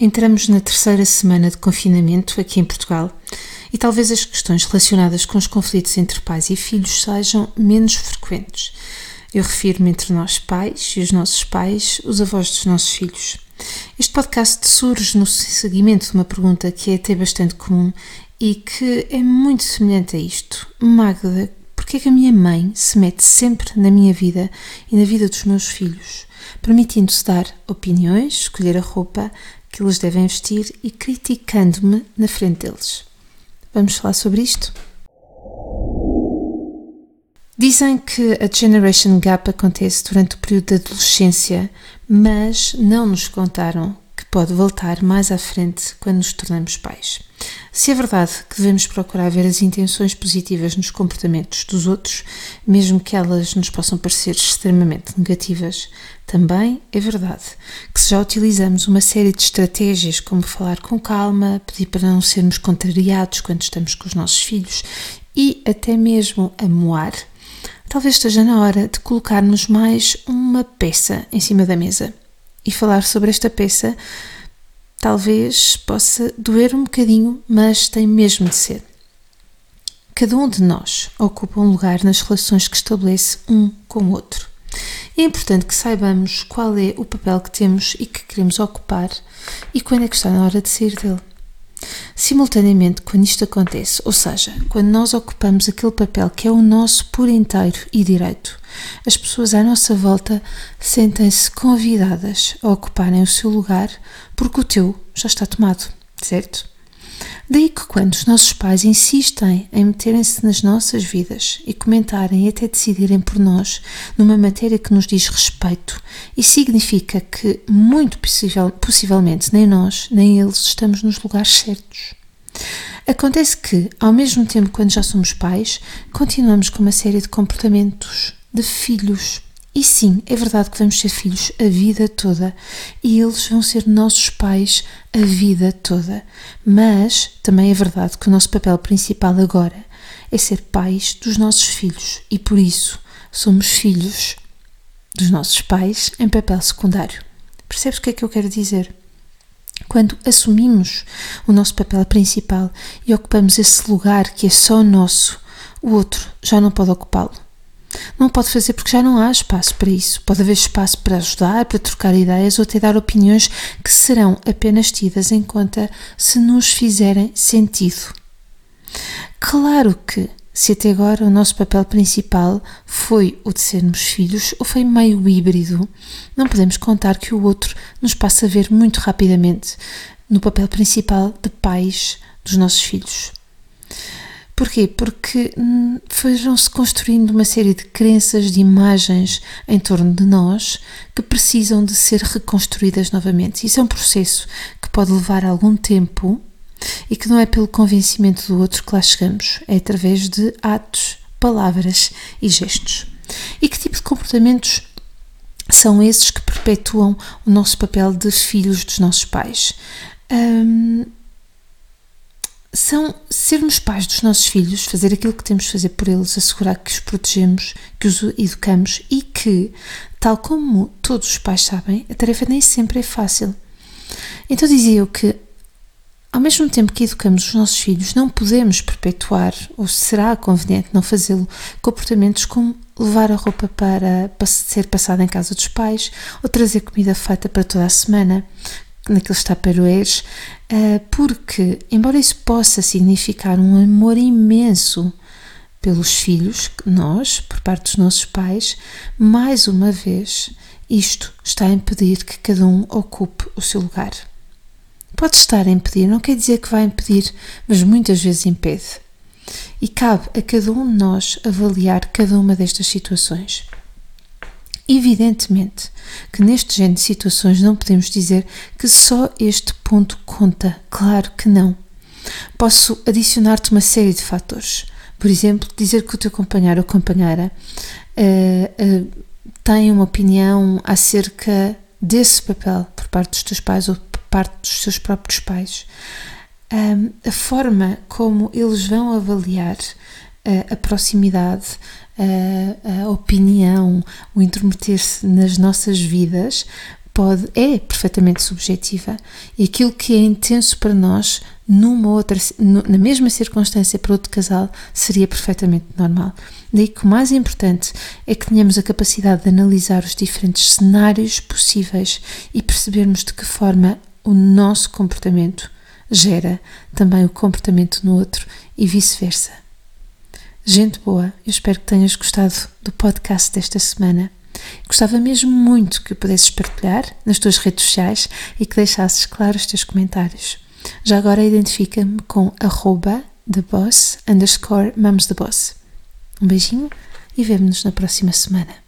Entramos na terceira semana de confinamento aqui em Portugal e talvez as questões relacionadas com os conflitos entre pais e filhos sejam menos frequentes. Eu refiro-me entre nós pais e os nossos pais, os avós dos nossos filhos. Este podcast surge no seguimento de uma pergunta que é até bastante comum e que é muito semelhante a isto. Magda, porquê é que a minha mãe se mete sempre na minha vida e na vida dos meus filhos, permitindo-se dar opiniões, escolher a roupa que eles devem vestir e criticando-me na frente deles? Vamos falar sobre isto? Dizem que a Generation Gap acontece durante o período da adolescência, mas não nos contaram pode voltar mais à frente quando nos tornamos pais. Se é verdade que devemos procurar ver as intenções positivas nos comportamentos dos outros, mesmo que elas nos possam parecer extremamente negativas, também é verdade que se já utilizamos uma série de estratégias como falar com calma, pedir para não sermos contrariados quando estamos com os nossos filhos e até mesmo amoar, talvez esteja na hora de colocarmos mais uma peça em cima da mesa. E falar sobre esta peça talvez possa doer um bocadinho, mas tem mesmo de ser. Cada um de nós ocupa um lugar nas relações que estabelece um com o outro. É importante que saibamos qual é o papel que temos e que queremos ocupar e quando é que está na hora de sair dele. Simultaneamente, quando isto acontece, ou seja, quando nós ocupamos aquele papel que é o nosso por inteiro e direito, as pessoas à nossa volta sentem-se convidadas a ocuparem o seu lugar porque o teu já está tomado, certo? Daí que quando os nossos pais insistem em meterem-se nas nossas vidas e comentarem e até decidirem por nós numa matéria que nos diz respeito, isso significa que, muito possivel, possivelmente, nem nós nem eles estamos nos lugares certos. Acontece que, ao mesmo tempo, quando já somos pais, continuamos com uma série de comportamentos de filhos e sim, é verdade que vamos ser filhos a vida toda e eles vão ser nossos pais a vida toda. Mas também é verdade que o nosso papel principal agora é ser pais dos nossos filhos e por isso somos filhos dos nossos pais em papel secundário. Percebes o que é que eu quero dizer? Quando assumimos o nosso papel principal e ocupamos esse lugar que é só nosso, o outro já não pode ocupá-lo. Não pode fazer porque já não há espaço para isso. Pode haver espaço para ajudar, para trocar ideias ou até dar opiniões que serão apenas tidas em conta se nos fizerem sentido. Claro que, se até agora o nosso papel principal foi o de sermos filhos ou foi meio híbrido, não podemos contar que o outro nos passa a ver muito rapidamente no papel principal de pais dos nossos filhos. Porquê? Porque hum, foram-se construindo uma série de crenças, de imagens em torno de nós que precisam de ser reconstruídas novamente. Isso é um processo que pode levar algum tempo e que não é pelo convencimento do outro que lá chegamos, é através de atos, palavras e gestos. E que tipo de comportamentos são esses que perpetuam o nosso papel de filhos dos nossos pais? Hum, são sermos pais dos nossos filhos, fazer aquilo que temos de fazer por eles, assegurar que os protegemos, que os educamos e que, tal como todos os pais sabem, a tarefa nem sempre é fácil. Então dizia eu que, ao mesmo tempo que educamos os nossos filhos, não podemos perpetuar, ou será conveniente não fazê-lo, comportamentos como levar a roupa para, para ser passada em casa dos pais ou trazer comida feita para toda a semana, naqueles taparoeiros, eh, porque, embora isso possa significar um amor imenso pelos filhos, nós, por parte dos nossos pais, mais uma vez, isto está a impedir que cada um ocupe o seu lugar. Pode estar a impedir, não quer dizer que vai impedir, mas muitas vezes impede. E cabe a cada um de nós avaliar cada uma destas situações. Evidentemente que neste género de situações não podemos dizer que só este ponto conta, claro que não. Posso adicionar-te uma série de fatores. Por exemplo, dizer que o teu companheiro ou companheira uh, uh, tem uma opinião acerca desse papel por parte dos teus pais ou por parte dos seus próprios pais. Um, a forma como eles vão avaliar a proximidade, a, a opinião, o intrometer-se nas nossas vidas, pode é perfeitamente subjetiva e aquilo que é intenso para nós numa outra na mesma circunstância para outro casal seria perfeitamente normal. Daí que o mais importante é que tenhamos a capacidade de analisar os diferentes cenários possíveis e percebermos de que forma o nosso comportamento gera também o comportamento no outro e vice-versa. Gente boa, eu espero que tenhas gostado do podcast desta semana. Gostava mesmo muito que o pudesses partilhar nas tuas redes sociais e que deixasses claro os teus comentários. Já agora identifica-me com arroba theboss underscore mamstheboss. Um beijinho e vemo-nos na próxima semana.